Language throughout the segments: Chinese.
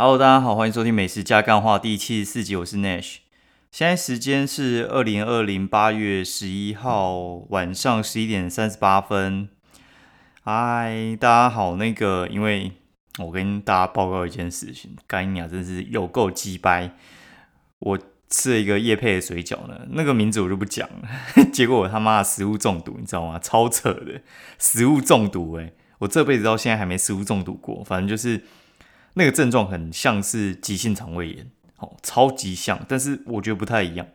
Hello，大家好，欢迎收听《美食加干话》第七十四集，我是 Nash。现在时间是二零二零八月十一号晚上十一点三十八分。嗨，大家好，那个，因为我跟大家报告一件事情，干娘真是有够鸡掰。我吃了一个叶配的水饺呢，那个名字我就不讲了。结果我他妈的食物中毒，你知道吗？超扯的，食物中毒哎！我这辈子到现在还没食物中毒过，反正就是。那个症状很像是急性肠胃炎，哦，超级像，但是我觉得不太一样。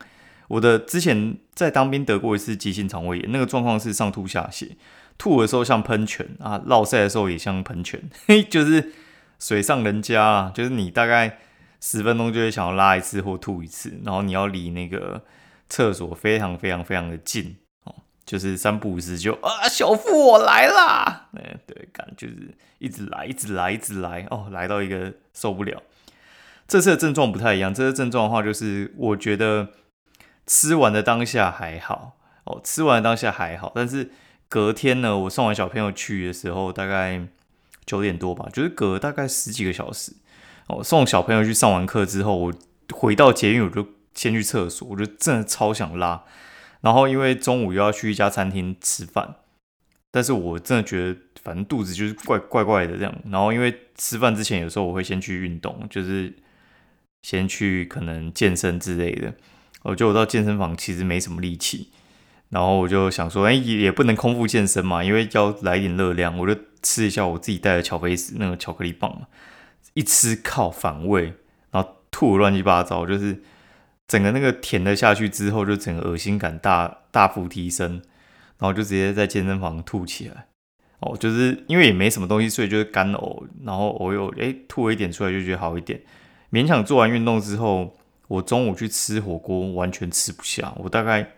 我的之前在当兵得过一次急性肠胃炎，那个状况是上吐下泻，吐的时候像喷泉啊，落塞的时候也像喷泉，嘿，就是水上人家啊，就是你大概十分钟就会想要拉一次或吐一次，然后你要离那个厕所非常非常非常的近。哦就是三不五时就啊，小腹我来啦！哎，对，感就是一直来，一直来，一直来哦，来到一个受不了。这次的症状不太一样，这次症状的话，就是我觉得吃完的当下还好哦，吃完当下还好，但是隔天呢，我送完小朋友去的时候，大概九点多吧，就是隔大概十几个小时哦，送小朋友去上完课之后，我回到捷运，我就先去厕所，我就真的超想拉。然后因为中午又要去一家餐厅吃饭，但是我真的觉得反正肚子就是怪怪怪的这样。然后因为吃饭之前有时候我会先去运动，就是先去可能健身之类的。我觉得我到健身房其实没什么力气，然后我就想说，哎，也也不能空腹健身嘛，因为要来点热量，我就吃一下我自己带的巧克力那个巧克力棒嘛，一吃靠反胃，然后吐乱七八糟，就是。整个那个甜的下去之后，就整个恶心感大大幅提升，然后就直接在健身房吐起来。哦，就是因为也没什么东西，所以就是干呕，然后我又哎吐了一点出来，就觉得好一点。勉强做完运动之后，我中午去吃火锅，完全吃不下。我大概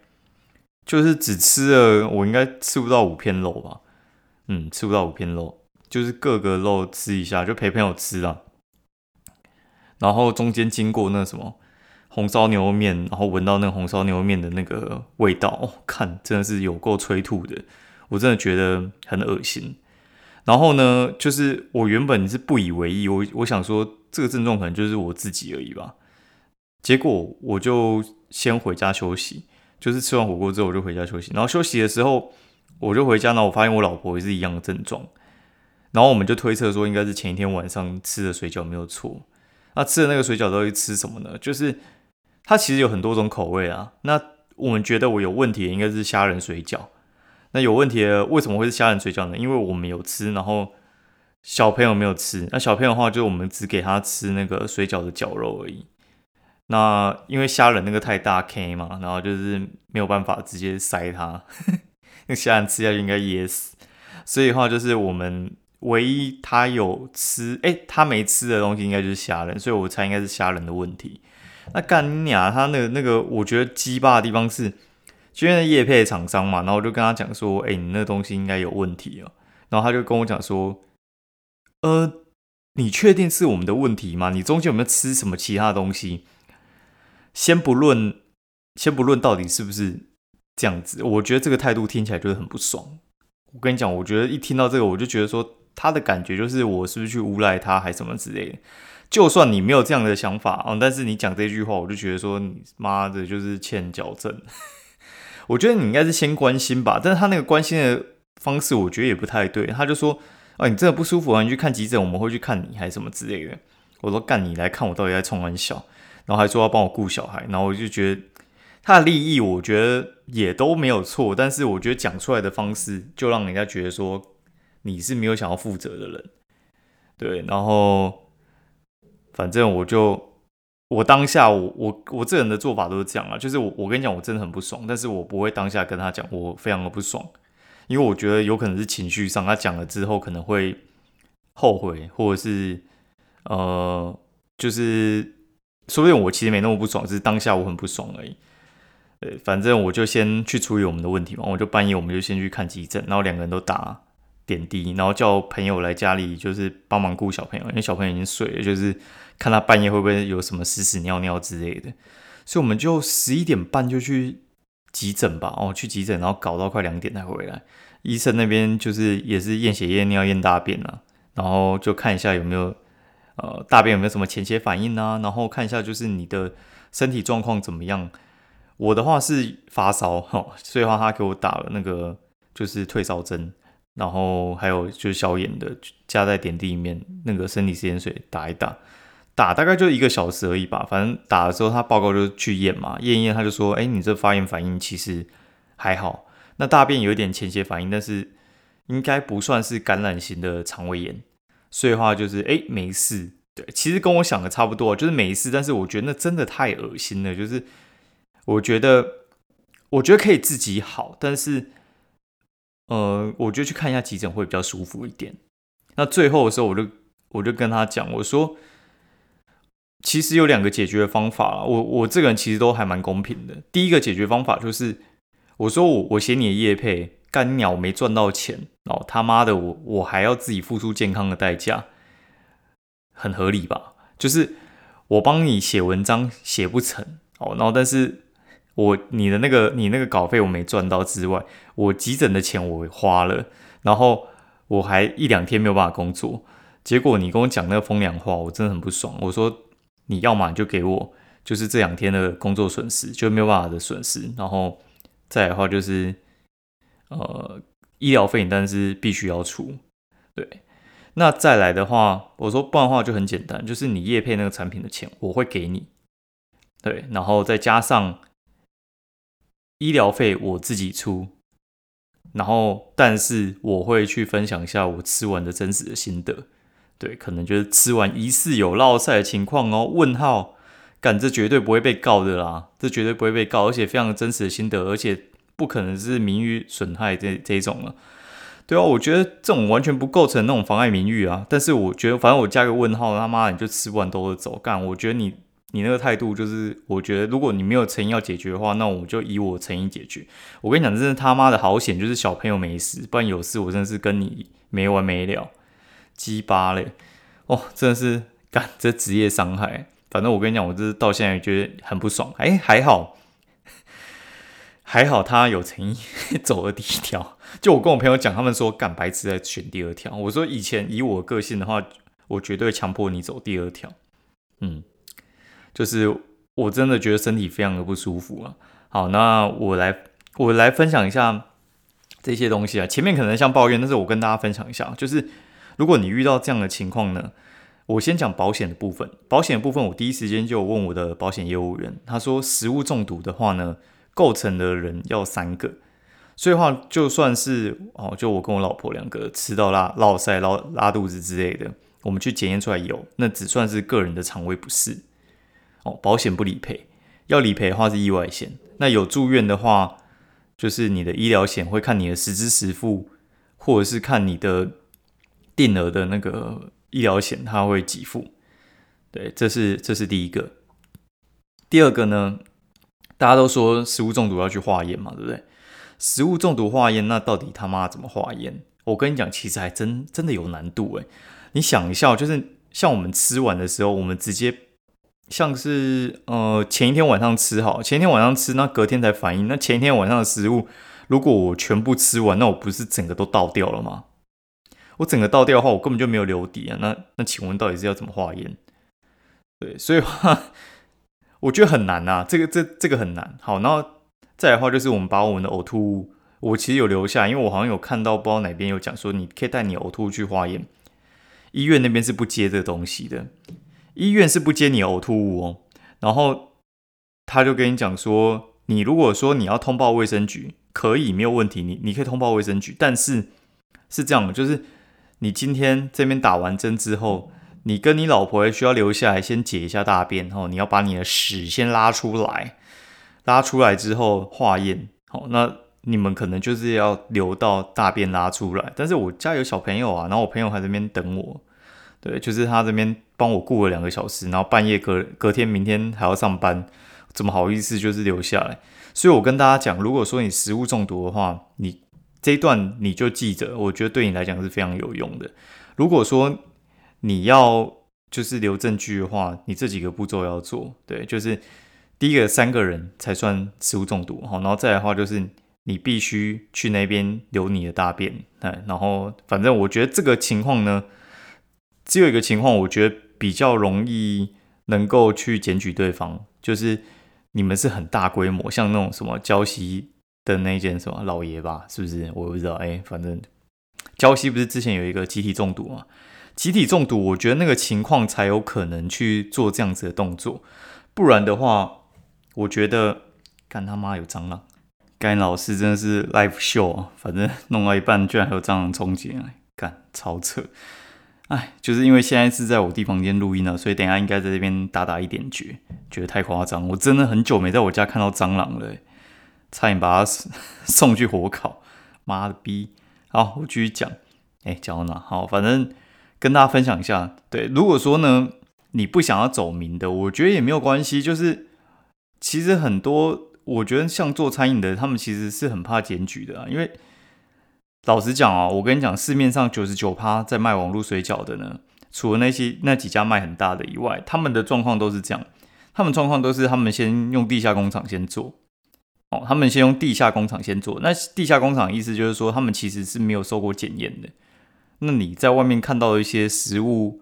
就是只吃了，我应该吃不到五片肉吧？嗯，吃不到五片肉，就是各个肉吃一下，就陪朋友吃了。然后中间经过那什么。红烧牛肉面，然后闻到那个红烧牛肉面的那个味道，哦，看真的是有够催吐的，我真的觉得很恶心。然后呢，就是我原本是不以为意，我我想说这个症状可能就是我自己而已吧。结果我就先回家休息，就是吃完火锅之后我就回家休息。然后休息的时候我就回家，然后我发现我老婆也是一样的症状，然后我们就推测说应该是前一天晚上吃的水饺没有错。那吃的那个水饺到底吃什么呢？就是。它其实有很多种口味啊。那我们觉得我有问题应该是虾仁水饺。那有问题的为什么会是虾仁水饺呢？因为我们有吃，然后小朋友没有吃。那小朋友的话，就我们只给他吃那个水饺的绞肉而已。那因为虾仁那个太大 K 嘛，然后就是没有办法直接塞它，那虾仁吃下去应该噎死。所以的话，就是我们唯一他有吃，哎，他没吃的东西应该就是虾仁，所以我猜应该是虾仁的问题。那干娘他那个那个，我觉得鸡巴的地方是，因为叶配厂商嘛，然后我就跟他讲说，哎，你那东西应该有问题哦。然后他就跟我讲说，呃，你确定是我们的问题吗？你中间有没有吃什么其他东西？先不论，先不论到底是不是这样子，我觉得这个态度听起来就是很不爽。我跟你讲，我觉得一听到这个，我就觉得说，他的感觉就是我是不是去诬赖他，还什么之类的。就算你没有这样的想法啊，但是你讲这句话，我就觉得说你妈的，就是欠矫正。我觉得你应该是先关心吧，但是他那个关心的方式，我觉得也不太对。他就说，哦，你真的不舒服啊，你去看急诊，我们会去看你，还是什么之类的。我说干，你来看我到底在冲完小，然后还说要帮我顾小孩，然后我就觉得他的利益，我觉得也都没有错，但是我觉得讲出来的方式，就让人家觉得说你是没有想要负责的人，对，然后。反正我就我当下我我我这人的做法都是这样啊，就是我我跟你讲我真的很不爽，但是我不会当下跟他讲我非常的不爽，因为我觉得有可能是情绪上，他讲了之后可能会后悔，或者是呃就是说不定我其实没那么不爽，只是当下我很不爽而已。呃，反正我就先去处理我们的问题嘛，我就半夜我们就先去看急诊，然后两个人都打。点滴，然后叫朋友来家里，就是帮忙顾小朋友，因为小朋友已经睡了，就是看他半夜会不会有什么屎屎尿尿之类的，所以我们就十一点半就去急诊吧，哦，去急诊，然后搞到快两点才回来。医生那边就是也是验血、验尿、验大便啊，然后就看一下有没有呃大便有没有什么前血反应啊，然后看一下就是你的身体状况怎么样。我的话是发烧哈，所以话他给我打了那个就是退烧针，然后还有就是消炎的，加在点滴里面那个生理食盐水打一打，打大概就一个小时而已吧。反正打了之后他报告就去验嘛，验一验他就说，哎，你这发炎反应其实还好，那大便有一点前血反应，但是应该不算是感染型的肠胃炎，所以话就是哎没事。对，其实跟我想的差不多，就是没事，但是我觉得那真的太恶心了，就是。我觉得，我觉得可以自己好，但是，呃，我觉得去看一下急诊会比较舒服一点。那最后的时候，我就我就跟他讲，我说，其实有两个解决方法我我这个人其实都还蛮公平的。第一个解决方法就是，我说我我写你的业配干鸟没赚到钱哦，他妈的，我我还要自己付出健康的代价，很合理吧？就是我帮你写文章写不成哦，然后但是。我你的那个你那个稿费我没赚到之外，我急诊的钱我花了，然后我还一两天没有办法工作，结果你跟我讲那个风凉话，我真的很不爽。我说你要么就给我就是这两天的工作损失，就没有办法的损失，然后再来的话就是呃医疗费，但是必须要出。对，那再来的话，我说不然的话就很简单，就是你叶配那个产品的钱我会给你，对，然后再加上。医疗费我自己出，然后但是我会去分享一下我吃完的真实的心得，对，可能就是吃完疑似有落晒的情况哦。问号，干这绝对不会被告的啦，这绝对不会被告，而且非常真实的心得，而且不可能是名誉损害这这种了。对啊，我觉得这种完全不构成那种妨碍名誉啊。但是我觉得，反正我加个问号，他妈你就吃完都是走干，我觉得你。你那个态度就是，我觉得如果你没有诚意要解决的话，那我就以我诚意解决。我跟你讲，真的他妈的好险，就是小朋友没事，不然有事我真的是跟你没完没了，鸡巴嘞！哦，真的是干这职业伤害。反正我跟你讲，我这是到现在觉得很不爽。哎，还好，还好他有诚意 走了第一条。就我跟我朋友讲，他们说干白痴在选第二条。我说以前以我个性的话，我绝对强迫你走第二条。嗯。就是我真的觉得身体非常的不舒服啊。好，那我来我来分享一下这些东西啊。前面可能像抱怨，但是我跟大家分享一下，就是如果你遇到这样的情况呢，我先讲保险的部分。保险的部分，我第一时间就问我的保险业务员，他说食物中毒的话呢，构成的人要三个，所以话就算是哦，就我跟我老婆两个吃到拉拉塞、拉拉肚子之类的，我们去检验出来有，那只算是个人的肠胃不适。哦，保险不理赔，要理赔的话是意外险。那有住院的话，就是你的医疗险会看你的实支实付，或者是看你的定额的那个医疗险，它会给付。对，这是这是第一个。第二个呢，大家都说食物中毒要去化验嘛，对不对？食物中毒化验，那到底他妈怎么化验？我跟你讲，其实还真真的有难度诶。你想一下，就是像我们吃完的时候，我们直接。像是呃前一天晚上吃好，前一天晚上吃，那隔天才反应。那前一天晚上的食物，如果我全部吃完，那我不是整个都倒掉了吗？我整个倒掉的话，我根本就没有留底啊。那那请问到底是要怎么化验？对，所以话我觉得很难呐，这个这这个很难。好，然后再的话就是我们把我们的呕吐物，我其实有留下，因为我好像有看到不知道哪边有讲说，你可以带你呕吐物去化验，医院那边是不接这东西的。医院是不接你呕吐物哦，然后他就跟你讲说，你如果说你要通报卫生局，可以没有问题，你你可以通报卫生局，但是是这样的，就是你今天这边打完针之后，你跟你老婆需要留下来先解一下大便，然后你要把你的屎先拉出来，拉出来之后化验，好，那你们可能就是要留到大便拉出来，但是我家有小朋友啊，然后我朋友还在那边等我。对，就是他这边帮我顾了两个小时，然后半夜隔隔天明天还要上班，怎么好意思就是留下来？所以我跟大家讲，如果说你食物中毒的话，你这一段你就记着，我觉得对你来讲是非常有用的。如果说你要就是留证据的话，你这几个步骤要做。对，就是第一个三个人才算食物中毒，好，然后再来的话就是你必须去那边留你的大便，哎，然后反正我觉得这个情况呢。只有一个情况，我觉得比较容易能够去检举对方，就是你们是很大规模，像那种什么胶西的那件什么老爷吧，是不是？我不知道，哎，反正胶西不是之前有一个集体中毒嘛？集体中毒，我觉得那个情况才有可能去做这样子的动作，不然的话，我觉得干他妈有蟑螂，干老师真的是 live show 啊！反正弄到一半，居然还有蟑螂冲进来，干超扯！哎，就是因为现在是在我弟房间录音呢，所以等下应该在这边打打一点绝，觉得太夸张，我真的很久没在我家看到蟑螂了，差点把它 送去火烤，妈的逼！好，我继续讲，哎，讲到哪？好，反正。跟大家分享一下，对，如果说呢，你不想要走名的，我觉得也没有关系。就是其实很多，我觉得像做餐饮的，他们其实是很怕检举的，因为老实讲啊，我跟你讲，市面上九十九趴在卖网络水饺的呢，除了那些那几家卖很大的以外，他们的状况都是这样，他们状况都是他们先用地下工厂先做，哦，他们先用地下工厂先做，那地下工厂意思就是说，他们其实是没有受过检验的。那你在外面看到一些食物，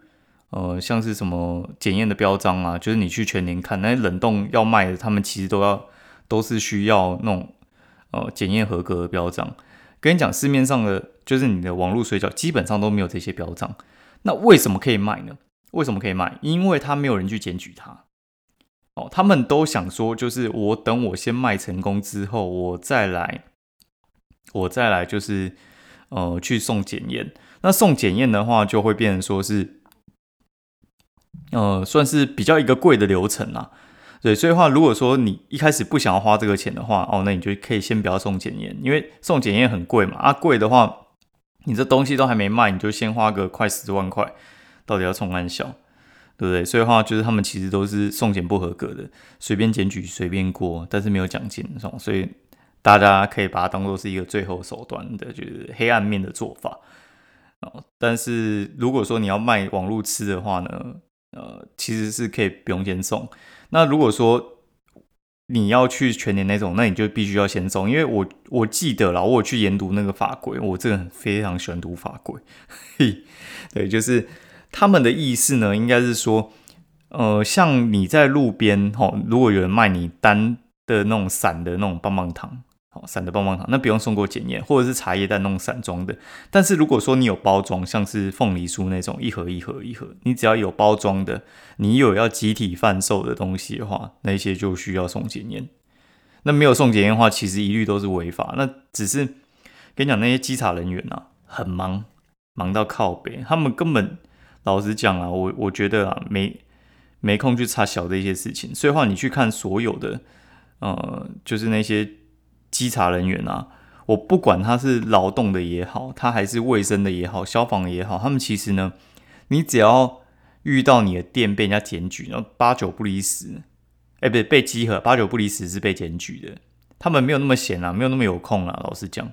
呃，像是什么检验的标章啊，就是你去全年看，那些冷冻要卖的，他们其实都要都是需要那种呃检验合格的标章。跟你讲，市面上的就是你的网络水饺基本上都没有这些标章。那为什么可以卖呢？为什么可以卖？因为他没有人去检举它。哦，他们都想说，就是我等我先卖成功之后，我再来，我再来就是呃去送检验。那送检验的话，就会变成说是，呃，算是比较一个贵的流程啦。对，所以话，如果说你一开始不想要花这个钱的话，哦，那你就可以先不要送检验，因为送检验很贵嘛。啊，贵的话，你这东西都还没卖，你就先花个快十万块，到底要冲安小，对不对？所以话就是他们其实都是送检不合格的，随便检举随便过，但是没有奖金，所以大家可以把它当做是一个最后手段的，就是黑暗面的做法。哦但是如果说你要卖网络吃的话呢，呃，其实是可以不用先送。那如果说你要去全年那种，那你就必须要先送，因为我我记得了，我去研读那个法规，我这个人非常喜欢读法规。嘿 对，就是他们的意思呢，应该是说，呃，像你在路边哈，如果有人卖你单的那种散的那种棒棒糖。好散的棒棒糖，那不用送过检验，或者是茶叶蛋那种散装的。但是如果说你有包装，像是凤梨酥那种一盒一盒一盒，你只要有包装的，你有要集体贩售的东西的话，那些就需要送检验。那没有送检验的话，其实一律都是违法。那只是跟你讲，那些稽查人员啊，很忙，忙到靠北，他们根本老实讲啊，我我觉得啊，没没空去查小的一些事情。所以话，你去看所有的，呃，就是那些。稽查人员啊，我不管他是劳动的也好，他还是卫生的也好，消防的也好，他们其实呢，你只要遇到你的店被人家检举，然后八九不离十，哎，不对，被稽核，八九不离十是被检举的。他们没有那么闲啊，没有那么有空啊。老实讲，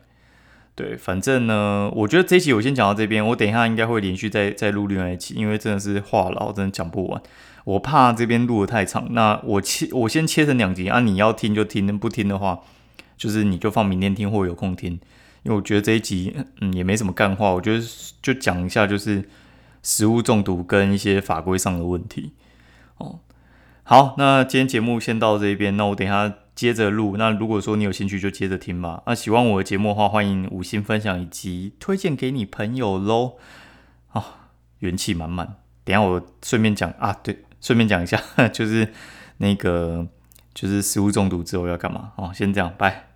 对，反正呢，我觉得这期我先讲到这边，我等一下应该会连续再再录另外一期，因为真的是话痨，真的讲不完。我怕这边录的太长，那我切，我先切成两集啊，你要听就听，不听的话。就是你就放明天听或有空听，因为我觉得这一集嗯也没什么干话，我觉得就讲一下就是食物中毒跟一些法规上的问题哦。好，那今天节目先到这边，那我等下接着录。那如果说你有兴趣就接着听吧。那喜欢我的节目的话，欢迎五星分享以及推荐给你朋友喽。啊，元气满满。等下我顺便讲啊，对，顺便讲一下，就是那个就是食物中毒之后要干嘛哦。先这样，拜。